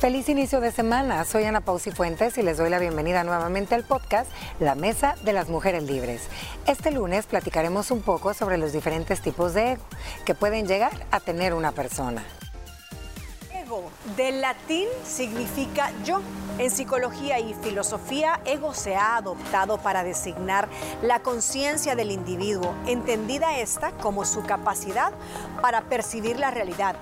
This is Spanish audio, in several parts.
Feliz inicio de semana. Soy Ana Pausi Fuentes y les doy la bienvenida nuevamente al podcast La Mesa de las Mujeres Libres. Este lunes platicaremos un poco sobre los diferentes tipos de ego que pueden llegar a tener una persona. Ego, del latín significa yo. En psicología y filosofía, ego se ha adoptado para designar la conciencia del individuo, entendida esta como su capacidad para percibir la realidad.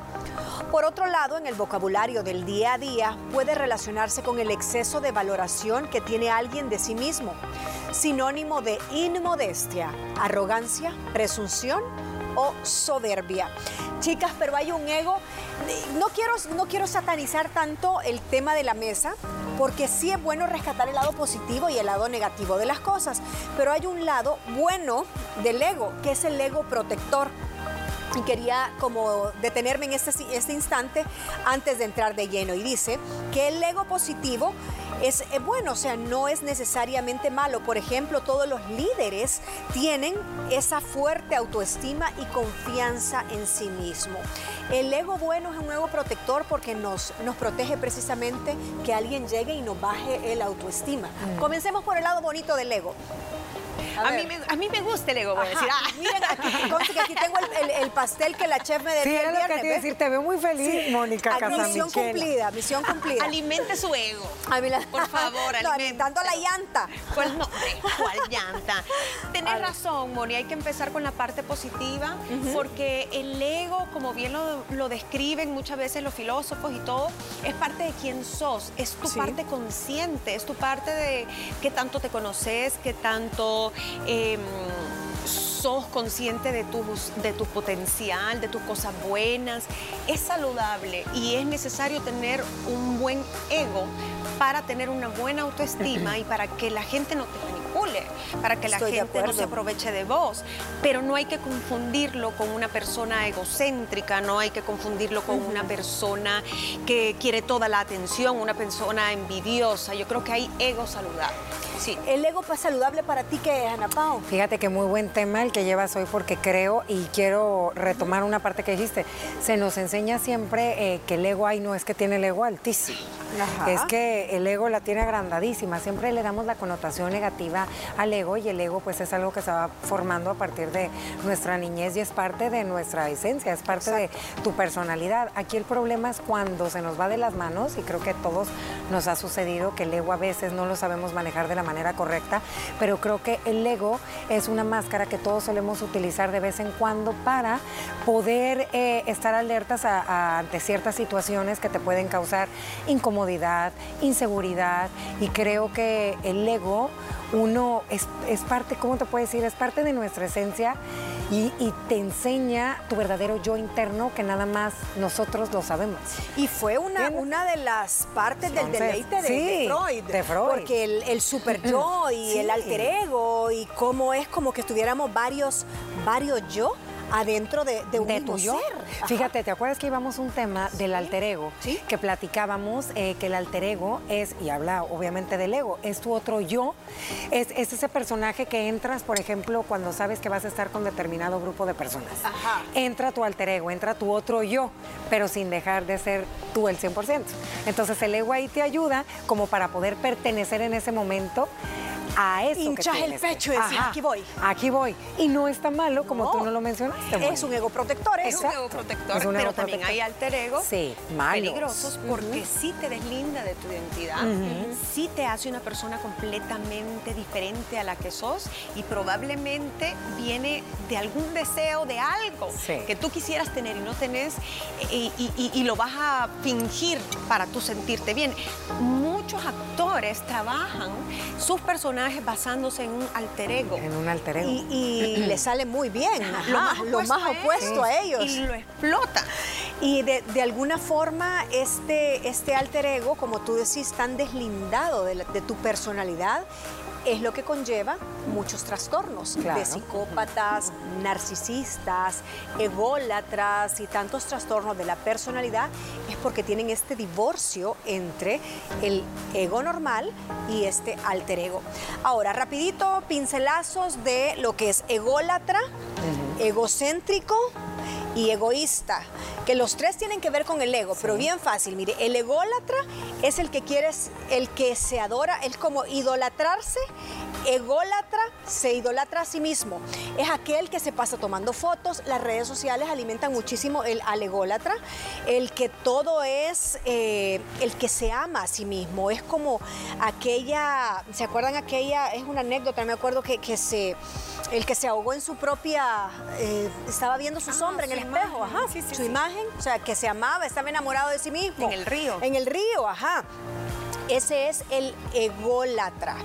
Por otro lado, en el vocabulario del día a día puede relacionarse con el exceso de valoración que tiene alguien de sí mismo, sinónimo de inmodestia, arrogancia, presunción o soberbia. Chicas, pero hay un ego. No quiero, no quiero satanizar tanto el tema de la mesa, porque sí es bueno rescatar el lado positivo y el lado negativo de las cosas, pero hay un lado bueno del ego, que es el ego protector y quería como detenerme en este, este, instante antes de entrar de lleno. Y dice que el ego positivo es bueno, o sea, no es necesariamente malo. Por ejemplo, todos los líderes tienen esa fuerte autoestima y confianza en sí mismo. El ego bueno es un ego protector porque nos, nos protege precisamente que alguien llegue y nos baje el autoestima. Mm. Comencemos por el lado bonito del ego. A, mí, me, a mí me gusta el ego, voy a decir. Ah. Miren, aquí, que aquí tengo el, pastel que la chef me dio sí, lo que decir, te veo muy feliz, Mónica Misión cumplida, misión cumplida. Alimente su ego. Por favor, no, alimentando la llanta. Pues no, ¿cuál llanta? Tenés razón, Moni, hay que empezar con la parte positiva, porque el ego, como bien lo, lo, describen muchas veces los filósofos y todo, es parte de quién sos, es tu parte consciente, es tu parte de qué tanto te conoces, qué tanto Em, sos consciente de tu, de tu potencial, de tus cosas buenas. Es saludable y es necesario tener un buen ego para tener una buena autoestima y para que la gente no te manipule, para que la gente no se aproveche de vos. Pero no hay que confundirlo con una persona egocéntrica, no hay que confundirlo con una persona que quiere toda la atención, una persona envidiosa. Yo creo que hay ego saludable. Sí. ¿El ego es saludable para ti qué es, Ana Pau? Fíjate que muy buen tema el que llevas hoy porque creo y quiero retomar una parte que dijiste. Se nos enseña siempre eh, que el ego ahí no es que tiene el ego altísimo. Es que el ego la tiene agrandadísima. Siempre le damos la connotación negativa al ego y el ego pues es algo que se va formando a partir de nuestra niñez y es parte de nuestra esencia, es parte de tu personalidad. Aquí el problema es cuando se nos va de las manos y creo que a todos nos ha sucedido que el ego a veces no lo sabemos manejar de la manera correcta, pero creo que el ego es una máscara que todos solemos utilizar de vez en cuando para poder eh, estar alertas ante ciertas situaciones que te pueden causar incomodidad, inseguridad y creo que el ego uno es, parte, ¿cómo te puedo decir? Es parte de nuestra esencia y, te enseña tu verdadero yo interno que nada más nosotros lo sabemos. Y fue una, una de las partes del deleite de, Freud, de, Freud, Porque el, super yo y el alter ego y cómo es como que estuviéramos varios, varios yo adentro de, de un de Ser. Fíjate, ¿te acuerdas que íbamos un tema del alter ego? ¿Sí? Que platicábamos eh, que el alter ego es, y habla obviamente del ego, es tu otro yo, es, ese personaje que entras, por ejemplo, cuando sabes que vas a estar con determinado grupo de personas. Ajá. Entra tu alter ego, entra tu otro yo, pero sin dejar de ser tú el 100%. Entonces el ego ahí te ayuda como para poder pertenecer en ese momento a eso Hinchas el pecho y decís, aquí voy. Aquí voy. Y no está malo, como tú no lo mencionaste. Es un ego protector. Es un ego protector, pero también hay alter ego sí, peligrosos porque sí te deslinda de tu identidad, sí te hace una persona completamente diferente a la que sos y probablemente viene de algún deseo de algo que tú quisieras tener y no tenés y, y lo vas a fingir para tú sentirte bien. Muchos actores trabajan sus personajes basándose en un alter ego. En un alter ego. Y, le sale muy bien, lo más, opuesto, a, ellos. Y lo explota. Y de, alguna forma este, este alter ego, como tú decís, tan deslindado de, de tu personalidad, es lo que conlleva muchos trastornos de psicópatas, narcisistas, ególatras y tantos trastornos de la personalidad, es porque tienen este divorcio entre el ego normal y este alter ego. Ahora, rapidito, pincelazos de lo que es ególatra, egocéntrico y egoísta, que los tres tienen que ver con el ego, pero bien fácil. Mire, el ególatra es el que quiere, el que se adora, es como idolatrarse. Ególatra se idolatra a sí mismo. Es aquel que se pasa tomando fotos. Las redes sociales alimentan muchísimo el, al ególatra. El que todo es, eh, el que se ama a sí mismo. Es como aquella, ¿se acuerdan aquella? Es una anécdota, me acuerdo que, que se, el que se ahogó en su propia, eh, estaba viendo su ah, sombra en el espejo, ajá, su imagen, o sea, que se amaba, estaba enamorado de sí mismo. En el río. En el río, ajá. Ese es el ególatra.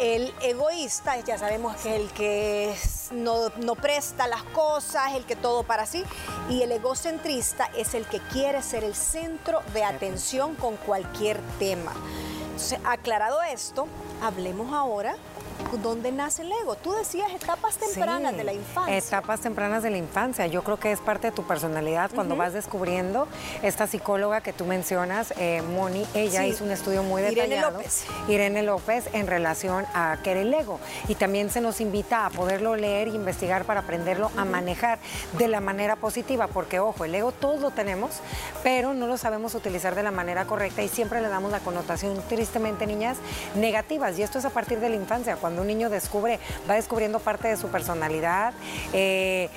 El egoísta, ya sabemos que es el que no, no, presta las cosas, el que todo para sí. Y el egocentrista es el que quiere ser el centro de atención con cualquier tema. Aclarado esto, hablemos ahora ¿Dónde nace el ego? Tú decías etapas tempranas de la infancia. Etapas tempranas de la infancia. Yo creo que es parte de tu personalidad cuando vas descubriendo esta psicóloga que tú mencionas, eh, Moni. Ella hizo un estudio muy detallado. Irene López. Irene López en relación a qué era el ego. Y también se nos invita a poderlo leer e investigar para aprenderlo a manejar de la manera positiva. Porque, ojo, el ego todos lo tenemos, pero no lo sabemos utilizar de la manera correcta y siempre le damos la connotación, tristemente, niñas, negativas. Y esto es a partir de la infancia cuando un niño descubre, va descubriendo parte de su personalidad, eh,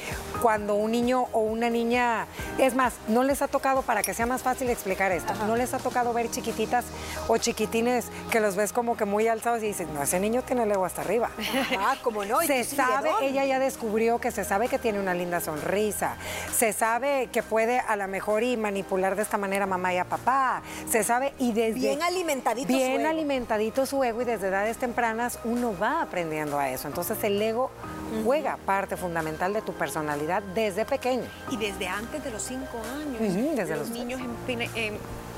cuando un niño o una niña, es más, no les ha tocado, para que sea más fácil explicar esto, no les ha tocado ver chiquititas o chiquitines que los ves como que muy alzados y dices, no, ese niño tiene el ego hasta arriba. Ah, como no. se sabe, ella ya descubrió que se sabe que tiene una linda sonrisa, se sabe que puede a lo mejor y manipular de esta manera a mamá y a papá, se sabe y desde... Bien alimentadito bien su ego. alimentadito su ego y desde edades tempranas uno va aprendiendo a eso. Entonces el ego juega parte fundamental de tu personalidad desde pequeño. Y desde antes de los cinco años. desde los, niños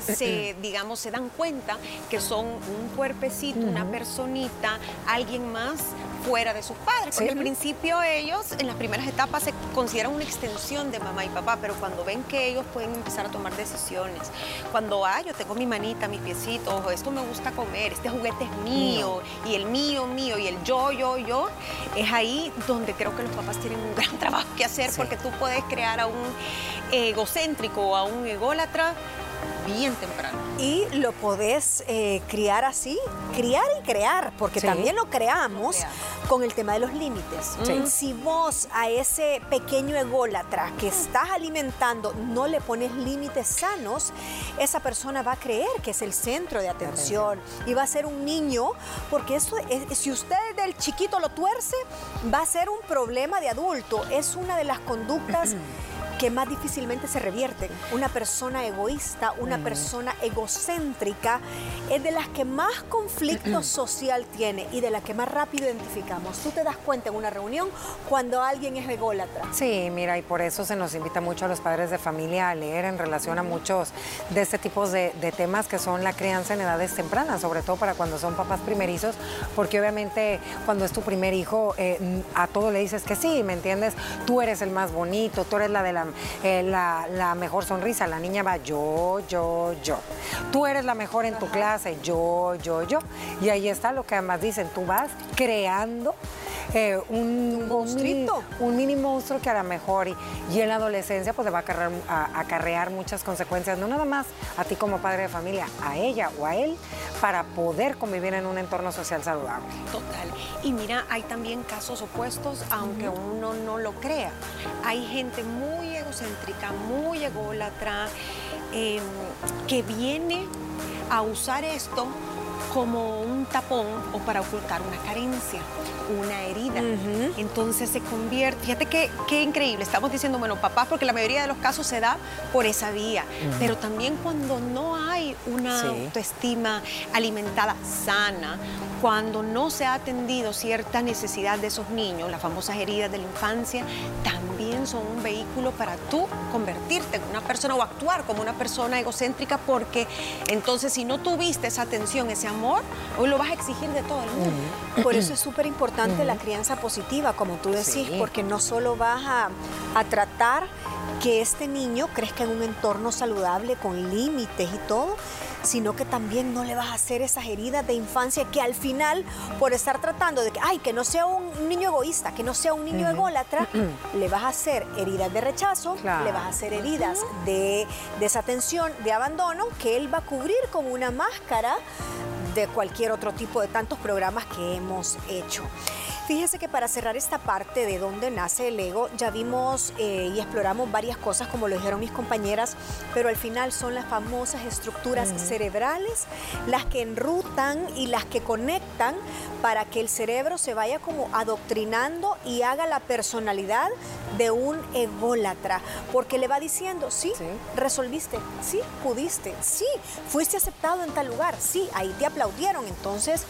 se, digamos, se dan cuenta que son un cuerpecito, una personita, alguien más fuera de sus padres. Porque al principio ellos, en las primeras etapas, se consideran una extensión de mamá y papá, pero cuando ven que ellos pueden empezar a tomar decisiones, cuando, ah, yo tengo mi manita, mis piecitos, esto me gusta comer, este juguete es mío, y el mío, mío, y el yo, yo, yo, es ahí donde creo que los papás tienen un gran trabajo que hacer, porque tú puedes crear a un egocéntrico o a un ególatra bien temprano. Y lo podés eh, criar así, criar y crear, porque también lo creamos con el tema de los límites. Si vos a ese pequeño ególatra que estás alimentando no le pones límites sanos, esa persona va a creer que es el centro de atención y va a ser un niño, porque eso, si usted del chiquito lo tuerce, va a ser un problema de adulto. Es una de las conductas que más difícilmente se revierten. Una persona egoísta, una persona egocéntrica, es de las que más conflicto social tiene y de las que más rápido identificamos. Tú te das cuenta en una reunión cuando alguien es ególatra. Sí, mira, y por eso se nos invita mucho a los padres de familia a leer en relación a muchos de este tipo de, temas que son la crianza en edades tempranas, sobre todo para cuando son papás primerizos, porque obviamente cuando es tu primer hijo, eh, a todo le dices que sí, ¿me entiendes? Tú eres el más bonito, tú eres la de la eh, la, mejor sonrisa. La niña va yo, yo, yo. Tú eres la mejor en tu clase, yo, yo, yo. Y ahí está lo que además dicen, tú vas creando eh, un, monstruito. Un mini, monstruo que a lo mejor y, en la adolescencia pues le va a acarrear, muchas consecuencias, no nada más a ti como padre de familia, a ella o a él, para poder convivir en un entorno social saludable. Total. Y mira, hay también casos opuestos, aunque uno no lo crea. Hay gente muy egocéntrica, muy ególatra, em, que viene a usar esto como un tapón o para ocultar una carencia, una herida. Entonces se convierte, fíjate qué, qué, increíble, estamos diciendo, bueno, papás, porque la mayoría de los casos se da por esa vía, pero también cuando no hay una autoestima alimentada sana, cuando no se ha atendido cierta necesidad de esos niños, las famosas heridas de la infancia, también son un vehículo para tú convertirte en una persona o actuar como una persona egocéntrica, porque entonces si no tuviste esa atención, ese amor, hoy lo vas a exigir de todo el mundo. Por eso es súper importante la crianza positiva, como tú decís, porque no solo vas a, a tratar que este niño crezca en un entorno saludable con límites y todo, sino que también no le vas a hacer esas heridas de infancia que al final, por estar tratando de que, ay, que no sea un niño egoísta, que no sea un niño ególatra, le vas a hacer heridas de rechazo, le vas a hacer heridas de desatención, de abandono, que él va a cubrir con una máscara de cualquier otro tipo de tantos programas que hemos hecho. Fíjese que para cerrar esta parte de dónde nace el ego, ya vimos eh, y exploramos varias cosas, como lo dijeron mis compañeras, pero al final son las famosas estructuras cerebrales las que enrutan y las que conectan para que el cerebro se vaya como adoctrinando y haga la personalidad de un ególatra, porque le va diciendo, sí, resolviste, sí, pudiste, sí, fuiste aceptado en tal lugar, sí, ahí te aplaudieron, entonces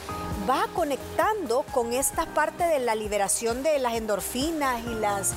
va conectando con esta parte de la liberación de las endorfinas y las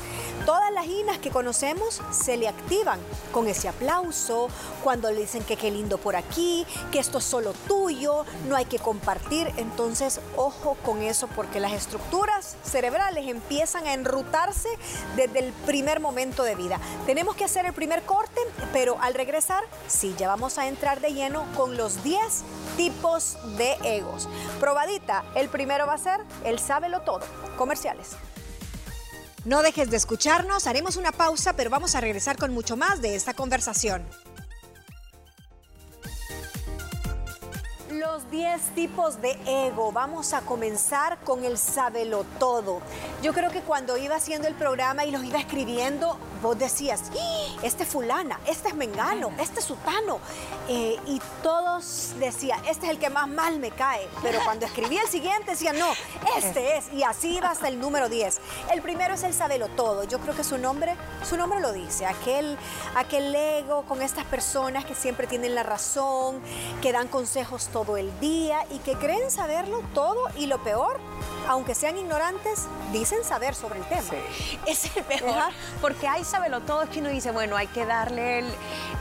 todas las inas que conocemos se le activan con ese aplauso, cuando le dicen que qué lindo por aquí, que esto es solo tuyo, no hay que compartir. Entonces, ojo con eso porque las estructuras cerebrales empiezan a enrutarse desde el primer momento de vida. Tenemos que hacer el primer corte, pero al regresar, sí, ya vamos a entrar de lleno con los 10 tipos de egos. Probadita, el primero va a ser el sábelo todo. Comerciales. No dejes de escucharnos, haremos una pausa, pero vamos a regresar con mucho más de esta conversación. Los 10 tipos de ego. Vamos a comenzar con el sábelo todo. Yo creo que cuando iba haciendo el programa y los iba escribiendo, vos decías, ¡Ah! este es fulana, este es mengano, este es sutano. Eh, y todos decían, este es el que más mal me cae. Pero cuando escribí el siguiente decía, no, este es. Y así iba hasta el número 10. El primero es el sabelo todo. Yo creo que su nombre, su nombre lo dice. Aquel, aquel ego con estas personas que siempre tienen la razón, que dan consejos todo el día y que creen saberlo todo y lo peor, aunque sean ignorantes, dicen saber sobre el tema. Es el peor, porque hay sabelo todo, es que uno dice, bueno, hay que darle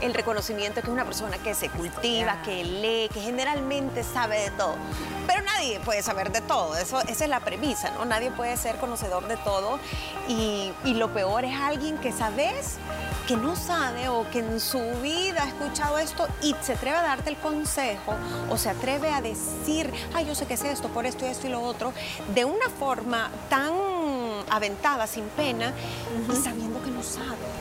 el, reconocimiento que es una persona que se cultiva, que lee, que generalmente sabe de todo. Pero nadie puede saber de todo, eso, esa es la premisa, ¿no? Nadie puede ser conocedor de todo y, y lo peor es alguien que sabes que no sabe o que en su vida ha escuchado esto y se atreve a darte el consejo o se atreve a decir, ay, yo sé que es esto, por esto y esto y lo otro, de una forma tan aventada, sin pena, y sabiendo que no sabe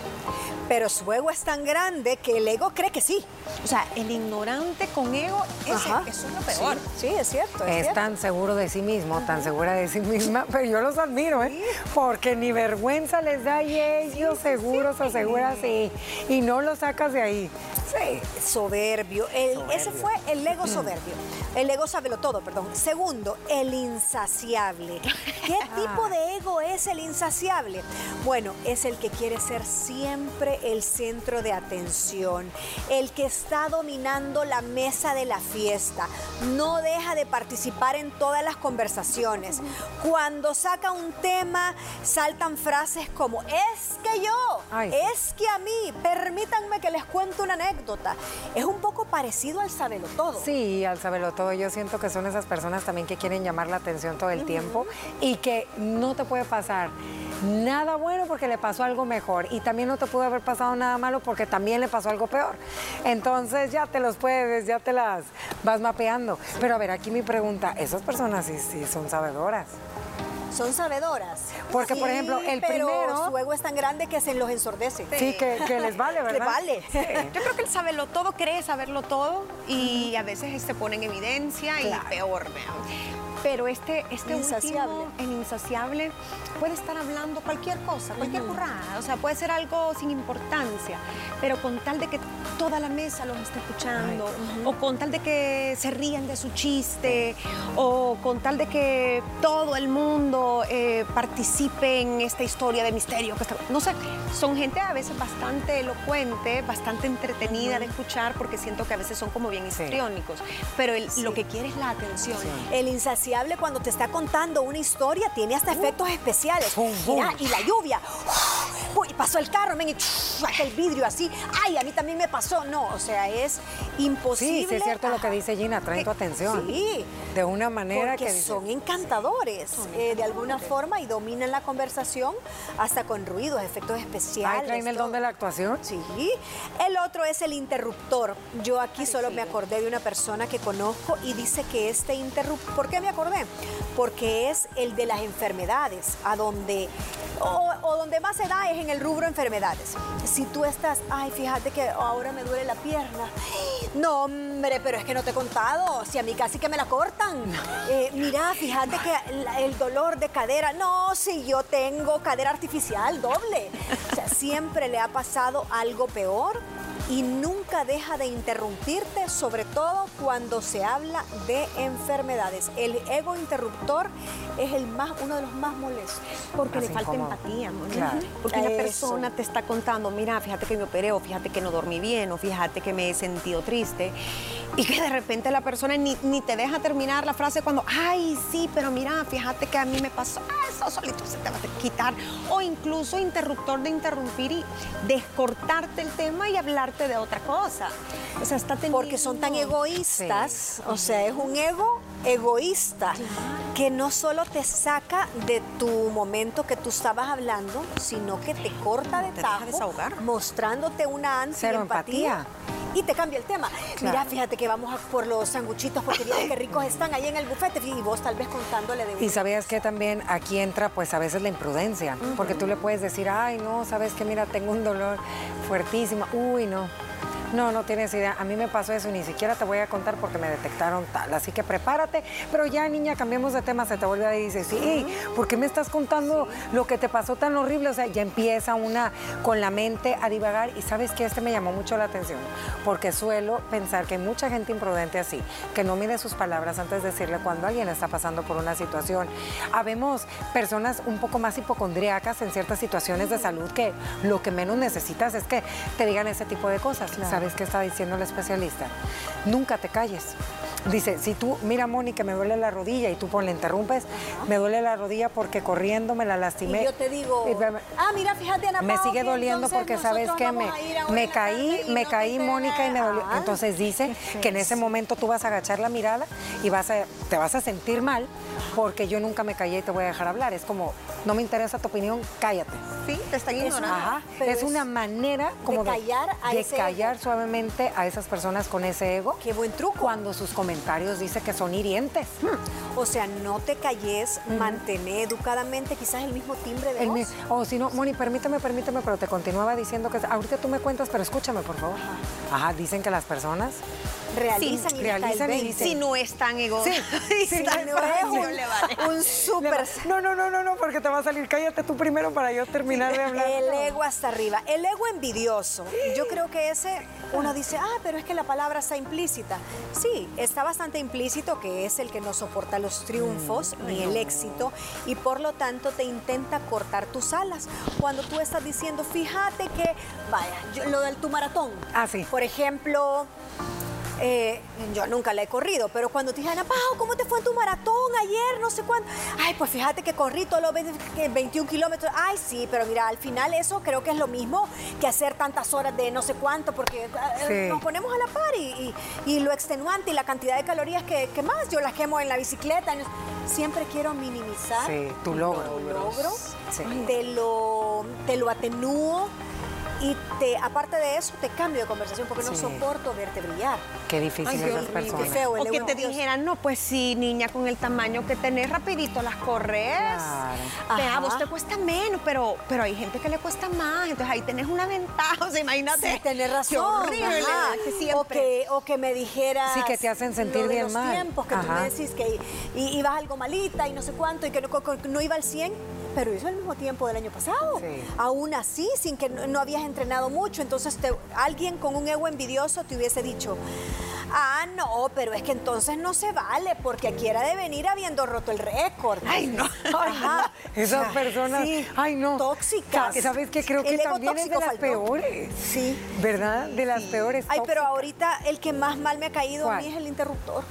pero su ego es tan grande que el ego cree que sí. O sea, el ignorante con ego es, es lo peor. Sí, es cierto. Es, tan seguro de sí mismo, tan segura de sí misma, pero yo los admiro, ¿eh? Porque ni vergüenza les da y ellos seguros o seguras y, y no lo sacas de ahí. Sí, soberbio. Ese fue el ego soberbio. El ego lo todo, perdón. Segundo, el insaciable. ¿Qué tipo de ego es el insaciable? Bueno, es el que quiere ser siempre el centro de atención, el que está dominando la mesa de la fiesta, no deja de participar en todas las conversaciones. Cuando saca un tema, saltan frases como, es que yo, es que a mí, permítanme que les cuente una anécdota. Es un poco parecido al sabelo todo. Sí, al sabelo todo. Yo siento que son esas personas también que quieren llamar la atención todo el tiempo y que no te puede pasar nada bueno porque le pasó algo mejor y también no te pudo haber pasado nada malo porque también le pasó algo peor. Entonces ya te los puedes, ya te las vas mapeando. Pero a ver, aquí mi pregunta, esas personas sí, sí son sabedoras son sabedoras. Porque, por ejemplo, el pero primero... su ego es tan grande que se los ensordece. Sí, que, les vale, ¿verdad? vale. Yo creo que el saberlo todo cree saberlo todo y a veces se pone en evidencia y peor, vean. Pero este, este insaciable. Último, el insaciable, puede estar hablando cualquier cosa, cualquier burrada, o sea, puede ser algo sin importancia, pero con tal de que toda la mesa los esté escuchando, o con tal de que se rían de su chiste, o con tal de que todo el mundo eh, participe en esta historia de misterio. Que no sé, son gente a veces bastante elocuente, bastante entretenida de escuchar, porque siento que a veces son como bien histriónicos, pero lo que quiere es la atención. El insaciable cuando te está contando una historia, tiene hasta efectos especiales. y la lluvia. Ay, pasó el carro, men, y el vidrio así, ay, a mí también me pasó. No, o sea, es imposible. Sí, sí es cierto lo que dice Gina, traen tu atención. Sí. De una manera que son encantadores eh, de alguna forma y dominan la conversación hasta con ruidos, efectos especiales. traen el don de la actuación. Sí. El otro es el interruptor. Yo aquí solo me acordé de una persona que conozco y dice que este interruptor, ¿por qué me acordé? Porque es el de las enfermedades, a donde o, donde más se da es en el rubro enfermedades. Si tú estás, ay, fíjate que ahora me duele la pierna. No, hombre, pero es que no te he contado. Si a mí casi que me la cortan. Eh, mira, fíjate que el, dolor de cadera. No, si yo tengo cadera artificial doble. O sea, siempre le ha pasado algo peor y nunca deja de interrumpirte, sobre todo cuando se habla de enfermedades. El ego interruptor es el más, uno de los más molestos. Porque le falta empatía, Porque una persona te está contando, mira, fíjate que me operé, o fíjate que no dormí bien, o fíjate que me he sentido triste, y que de repente la persona ni, te deja terminar la frase cuando, ay, sí, pero mira, fíjate que a mí me pasó, ah, eso solito se te va a quitar. O incluso interruptor de interrumpir y descortarte el tema y hablarte de otra cosa. O sea, está Porque son tan egoístas, o sea, es un ego egoísta que no solo te saca de tu momento que tú estabas hablando, sino que te corta de tajo, mostrándote una ansia empatía y te cambia el tema. Mira, fíjate que vamos a por los sanguchitos porque mira qué ricos están ahí en el bufete y vos tal vez contándole de Y sabías que también aquí entra pues a veces la imprudencia, porque tú le puedes decir, ay no, sabes que mira, tengo un dolor fuertísimo, uy no, no, no tienes idea. A mí me pasó eso y ni siquiera te voy a contar porque me detectaron tal. Así que prepárate. Pero ya, niña, cambiemos de tema. Se te vuelve a decir, sí, ¿por qué me estás contando lo que te pasó tan horrible? O sea, ya empieza una con la mente a divagar. Y sabes que este me llamó mucho la atención porque suelo pensar que hay mucha gente imprudente así, que no mide sus palabras antes de decirle cuando alguien está pasando por una situación. Habemos personas un poco más hipocondríacas en ciertas situaciones de salud que lo que menos necesitas es que te digan ese tipo de cosas. ¿Sabes qué está diciendo el especialista? Nunca te calles. Dice, si tú, mira que me duele la rodilla y tú pues le interrumpes, me duele la rodilla porque corriendo me la lastimé. Y yo te digo, ah, mira, fíjate, Ana Me sigue doliendo porque sabes que me, me caí, me caí, Mónica, y me dolió. Entonces dice que en ese momento tú vas a agachar la mirada y vas a, te vas a sentir mal porque yo nunca me callé y te voy a dejar hablar. Es como, no me interesa tu opinión, cállate. Sí, te está ignorando. Es, una manera como de callar, a de callar suavemente a esas personas con ese ego. Qué buen truco. Cuando sus comentarios dicen que son hirientes. Hmm. O sea, no te calles, mantén educadamente quizás el mismo timbre de voz. O si no, Moni, permíteme, permíteme, pero te continuaba diciendo que ahorita tú me cuentas, pero escúchame, por favor. Ajá, dicen que las personas realizan, y, realizan y Si no es tan ego. Sí, sí, un súper... No, no, no, no, no, porque te va a salir. Cállate tú primero para yo terminar de hablar. El ego hasta arriba. El ego envidioso. Yo creo que ese, uno dice, ah, pero es que la palabra está implícita. Sí, está bastante implícito que es el que no soporta los triunfos mm, ni el éxito y por lo tanto te intenta cortar tus alas. Cuando tú estás diciendo, fíjate que, vaya, lo del tu maratón. Ah, sí. Por ejemplo, eh, yo nunca la he corrido, pero cuando te dije, Ana Pau, ¿cómo te fue en tu maratón ayer? No sé cuánto. Ay, pues fíjate que corrí todos los 21 kilómetros. Ay, sí, pero mira, al final eso creo que es lo mismo que hacer tantas horas de no sé cuánto, porque eh, nos ponemos a la par y, lo extenuante y la cantidad de calorías que, más yo las quemo en la bicicleta. Siempre quiero minimizar tu logro. Tu logro. Te, lo, te lo atenúo y te, aparte de eso, te cambio de conversación porque no soporto verte brillar. Qué difícil esas personas. Qué feo, o que te dijeran, no, pues sí, niña, con el tamaño que tenés, rapidito las corres. Claro. a vos te cuesta menos, pero, pero hay gente que le cuesta más. Entonces ahí tenés una ventaja. O sea, imagínate. Sí, tenés razón. Qué horrible. Que o, que, o que me dijeras. Sí, que te hacen sentir bien los mal. tiempos que tú me decís que ibas algo malita y no sé cuánto y que no, no iba al 100 pero hizo al mismo tiempo del año pasado. Aún así, sin que no, habías entrenado mucho. Entonces, alguien con un ego envidioso te hubiese dicho, ah, no, pero es que entonces no se vale, porque aquí era de venir habiendo roto el récord. Ay, no. Esas personas, ay, no. Tóxicas. ¿Sabes qué? Creo que también es de las peores. Sí. ¿Verdad? De las peores. Ay, pero ahorita el que más mal me ha caído a mí es el interruptor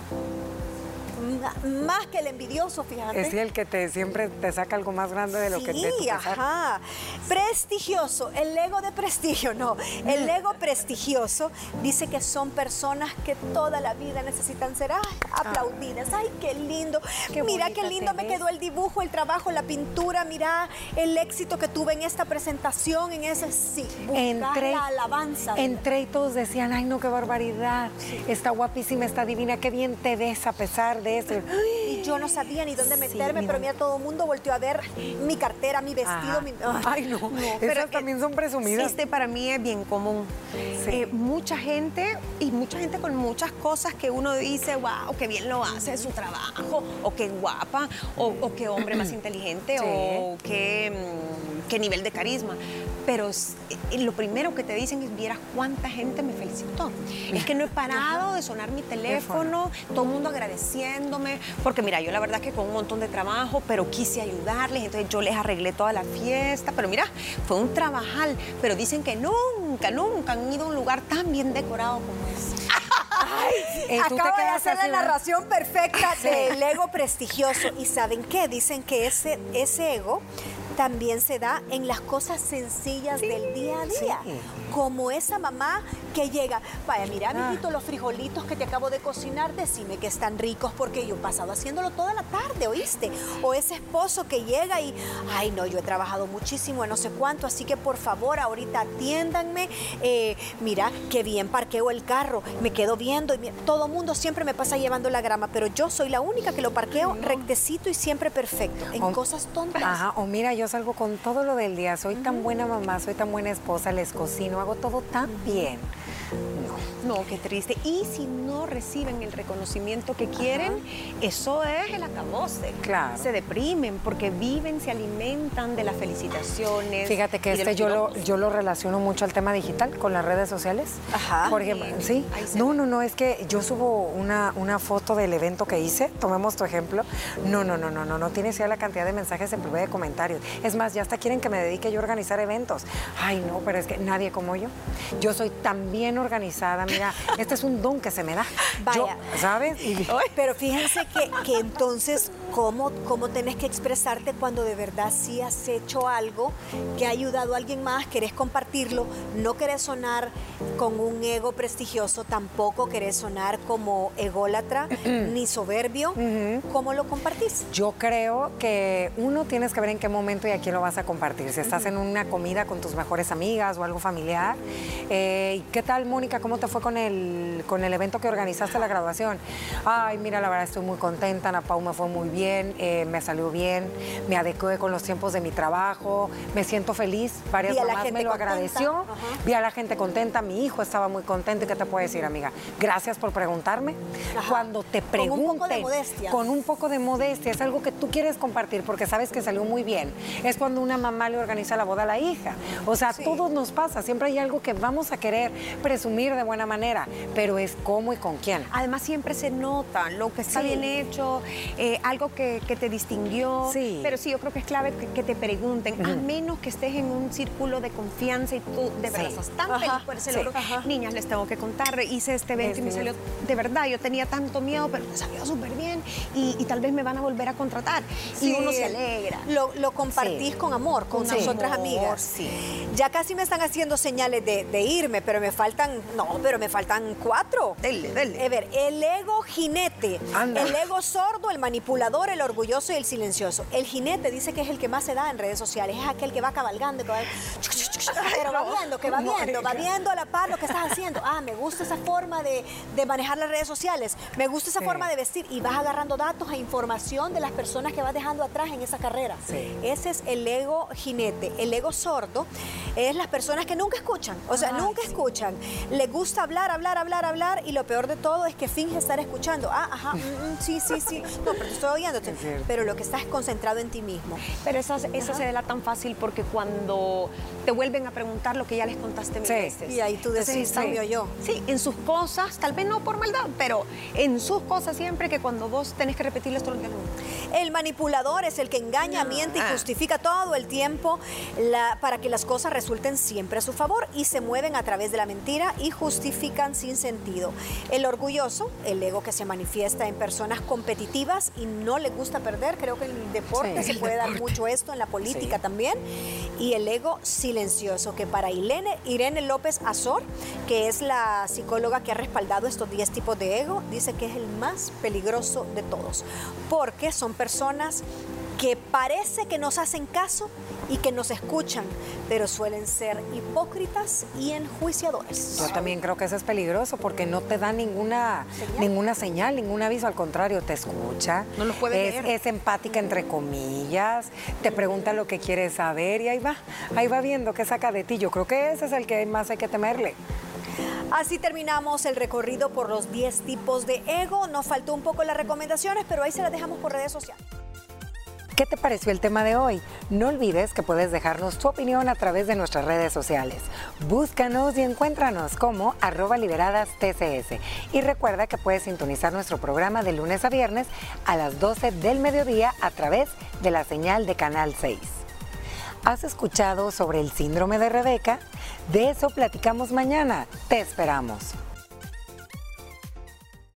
más que el envidioso, fíjate. Es el que te siempre te saca algo más grande de lo que te Sí, ajá. Prestigioso, el ego de prestigio, no. El ego prestigioso dice que son personas que toda la vida necesitan ser ay, aplaudidas. Ay, qué lindo. Qué mira qué lindo me ves. quedó el dibujo, el trabajo, la pintura. Mira el éxito que tuve en esta presentación, en ese sí. Entré, la alabanza. entré y todos decían, ay no, qué barbaridad, está guapísima, está divina, qué bien te ves a pesar de eso. Y yo no sabía ni dónde Sí, meterme, mira. pero mira, todo el mundo volteó a ver mi cartera, mi vestido, mi... Ay, no, pero esas también son presumidas. Este para mí es bien común. Sí. Eh, mucha gente y mucha gente con muchas cosas que uno dice, wow, qué bien lo hace su trabajo, o qué guapa, o, o qué hombre más inteligente, Sí. o qué, mm, qué nivel de carisma. Pero eh, lo primero que te dicen es, vieras cuánta gente me felicitó. Es que no he parado de sonar mi teléfono, todo el mundo agradeciéndome, porque mira, yo la verdad que con un montón de trabajo, pero quise ayudarles, entonces yo les arreglé toda la fiesta, pero mira, fue un trabajal, pero dicen que nunca, nunca han ido a un lugar tan bien decorado como ese. Eh, Acabo de hacer la narración perfecta del ego prestigioso. ¿Y saben qué? Dicen que ese, ese ego también se da en las cosas sencillas del día a día. sí. Como esa mamá que llega, vaya, mira, Ah. mijito, los frijolitos que te acabo de cocinar, decime que están ricos porque yo he pasado haciéndolo toda la tarde, ¿oíste? O ese esposo que llega y, ay, no, yo he trabajado muchísimo, no sé cuánto, así que por favor, ahorita atiéndanme. Eh, mira, qué bien parqueo el carro, me quedo viendo y todo mundo siempre me pasa llevando la grama, pero yo soy la única que lo parqueo rectecito y siempre perfecto, en O- cosas tontas. Ajá, o mira, yo salgo con todo lo del día, soy tan buena mamá, soy tan buena esposa, les cocino, hago todo tan bien. No, qué triste. Y si no reciben el reconocimiento que quieren, eso es el acabose. Claro. Se deprimen porque viven, se alimentan de las felicitaciones. Fíjate que este yo lo, yo lo relaciono mucho al tema digital con las redes sociales. Ajá. Sí. No, no, no, es que yo subo una, una foto del evento que hice, tomemos tu ejemplo. No, no, no, no, no, no tienes ya la cantidad de mensajes en privé de comentarios. Es más, ya hasta quieren que me dedique yo a organizar eventos. Ay, no, pero es que nadie como yo. Yo soy tan bien organizada, mira, este es un don que se me da. Yo, Vaya. ¿Sabes? Y- Pero fíjense que, que entonces, ¿cómo, ¿cómo tenés que expresarte cuando de verdad sí has hecho algo que ha ayudado a alguien más, querés compartirlo, no querés sonar con un ego prestigioso, tampoco querés sonar como ególatra ni soberbio? ¿Cómo lo compartís? Yo creo que uno tienes que ver en qué momento y a quién lo vas a compartir. Si estás en una comida con tus mejores amigas o algo familiar. Eh, ¿y ¿Qué tal, Mónica? ¿Cómo te fue con el, con el evento que organizaste la graduación? Ay, mira, la verdad estoy muy contenta. Ana Pau me fue muy bien, eh, me salió bien, me adecué con los tiempos de mi trabajo, me siento feliz. Varias la mamás gente me lo contenta. agradeció. Ajá. Vi a la gente contenta, mi hijo estaba muy contento. ¿Y qué te puedo decir, amiga? Gracias por preguntarme. Ajá. Cuando te Con pregunten, un poco de modestia. con un poco de modestia, es algo que tú quieres compartir porque sabes que salió muy bien. Es cuando una mamá le organiza la boda a la hija. O sea, Sí. todos nos pasa, siempre hay algo que vamos a querer presumir de buena manera, pero es cómo y con quién. Además siempre se nota lo que está Sí. bien hecho, eh, algo que, que te distinguió. Sí. Pero sí, yo creo que es clave que, que te pregunten, a menos que estés en un círculo de confianza y tú de verdad estás tan feliz por ese sí. logro. Niñas, les tengo que contar, hice este evento y me Es salió de verdad, yo tenía tanto miedo, pero me salió súper bien y, y tal vez me van a volver a contratar. Sí, y uno se alegra. Lo, lo compartís Sí. con amor, con nosotras Amor, amigas. sí. Ya casi me están haciendo señales de, de irme, pero me faltan, no, pero me faltan cuatro. Dele, dele. A ver, el ego jinete, Anda. el ego sordo, el manipulador, el orgulloso y el silencioso. El jinete dice que es el que más se da en redes sociales, es aquel que va cabalgando, que va, pero va viendo, que va viendo, va viendo a la par lo que estás haciendo. Ah, me gusta esa forma de, de manejar las redes sociales, me gusta esa Sí. forma de vestir y vas agarrando datos e información de las personas que vas dejando atrás en esa carrera. Sí. Ese es el ego jinete. El ego sordo es las personas que nunca escuchan, o sea, Ay, nunca sí. escuchan. Les gusta hablar, hablar, hablar, hablar y lo peor de todo es que finge estar escuchando. Ah, ajá, mm, mm, sí, sí, sí. No, pero te estoy. Es cierto. Pero lo que estás es concentrado en ti mismo. Pero eso, eso se da tan fácil porque cuando te vuelves vuelven a preguntar lo que ya les contaste mil Sí. veces. Y ahí tú decís, Entonces, cambio yo. Sí, en sus cosas, tal vez no por maldad, pero en sus cosas siempre que cuando vos tenés que repetirles todo lo que El manipulador es el que engaña, miente y Ah. justifica todo el tiempo la- para que las cosas resulten siempre a su favor y se mueven a través de la mentira y justifican sin sentido. El orgulloso, el ego que se manifiesta en personas competitivas y no le gusta perder, creo que en el deporte Sí, se puede dar mucho esto, en la política también. Y el ego silencioso, que para Irene, Irene López Azor, que es la psicóloga que ha respaldado estos 10 tipos de ego, dice que es el más peligroso de todos, porque son personas que parece que nos hacen caso y que nos escuchan, pero suelen ser hipócritas y enjuiciadores. Yo también creo que eso es peligroso porque no te da ninguna Señal. ninguna señal, ningún aviso, al contrario, te escucha. No los puede es, leer. es empática entre comillas, te pregunta lo que quieres saber y ahí va, ahí va viendo qué saca de ti. Yo creo que ese es el que más hay que temerle. Así terminamos el recorrido por los 10 tipos de ego. Nos faltó un poco las recomendaciones, pero ahí se las dejamos por redes sociales. ¿Qué te pareció el tema de hoy? No olvides que puedes dejarnos tu opinión a través de nuestras redes sociales. Búscanos y encuéntranos como arroba liberadas TCS. Y recuerda que puedes sintonizar nuestro programa de lunes a viernes a las 12 del mediodía a través de la señal de Canal 6. ¿Has escuchado sobre el síndrome de Rebeca? De eso platicamos mañana. Te esperamos.